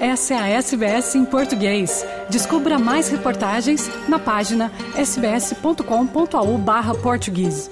Essa é a SBS em português. Descubra mais reportagens na página sbs.com.au/português.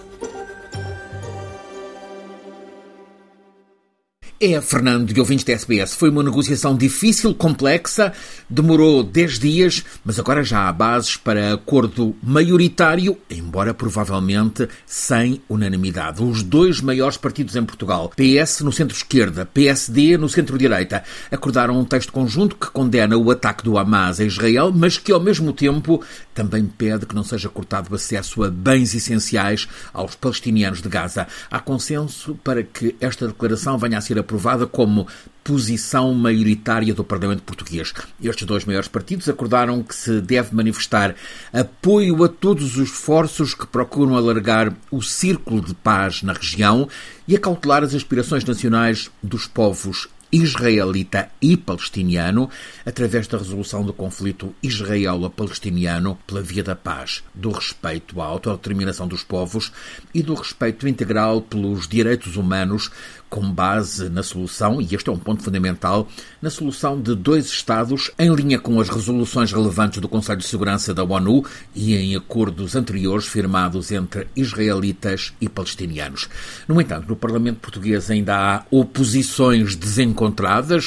É, Fernando e ouvintes da SBS, foi uma negociação difícil, complexa, demorou 10 dias, mas agora já há bases para acordo maioritário, embora provavelmente sem unanimidade. Os dois maiores partidos em Portugal, PS no centro-esquerda, PSD no centro-direita, acordaram um texto conjunto que condena o ataque do Hamas a Israel, mas que ao mesmo tempo também pede que não seja cortado acesso a bens essenciais aos palestinianos de Gaza. Há consenso para que esta declaração venha a ser aprovada como posição maioritária do Parlamento Português. Estes dois maiores partidos acordaram que se deve manifestar apoio a todos os esforços que procuram alargar o círculo de paz na região e acautelar as aspirações nacionais dos povos israelita e palestiniano, através da resolução do conflito israelo-palestiniano pela via da paz, do respeito à autodeterminação dos povos e do respeito integral pelos direitos humanos, com base na solução, e este é um ponto fundamental, na solução de dois Estados em linha com as resoluções relevantes do Conselho de Segurança da ONU e em acordos anteriores firmados entre israelitas e palestinianos. No entanto, no Parlamento português ainda há oposições desencontradas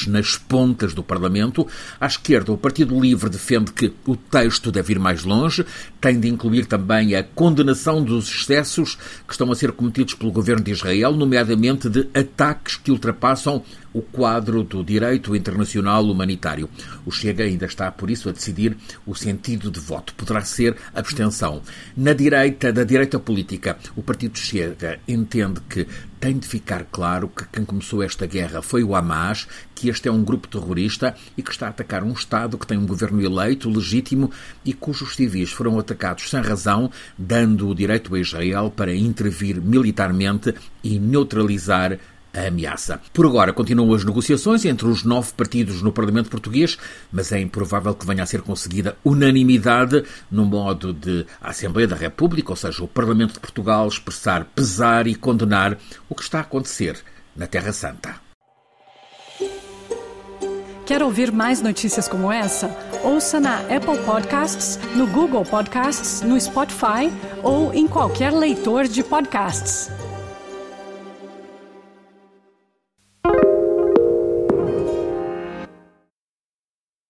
nas pontas do Parlamento. À esquerda, o Partido Livre defende que o texto deve ir mais longe, tem de incluir também a condenação dos excessos que estão a ser cometidos pelo governo de Israel, nomeadamente de ataques que ultrapassam o quadro do direito internacional humanitário. O Chega ainda está, por isso, a decidir o sentido de voto. Poderá ser abstenção. Na direita, da direita política, o Partido Chega entende que tem de ficar claro que quem começou esta guerra foi o Hamas, que este é um grupo terrorista e que está a atacar um Estado que tem um governo eleito, legítimo e cujos civis foram atacados sem razão, dando o direito a Israel para intervir militarmente e neutralizar a ameaça. Por agora, continuam as negociações entre os nove partidos no Parlamento Português, mas é improvável que venha a ser conseguida unanimidade no modo de a Assembleia da República, ou seja, o Parlamento de Portugal, expressar pesar e condenar o que está a acontecer na Terra Santa. Quer ouvir mais notícias como essa? Ouça na Apple Podcasts, no Google Podcasts, no Spotify ou em qualquer leitor de podcasts.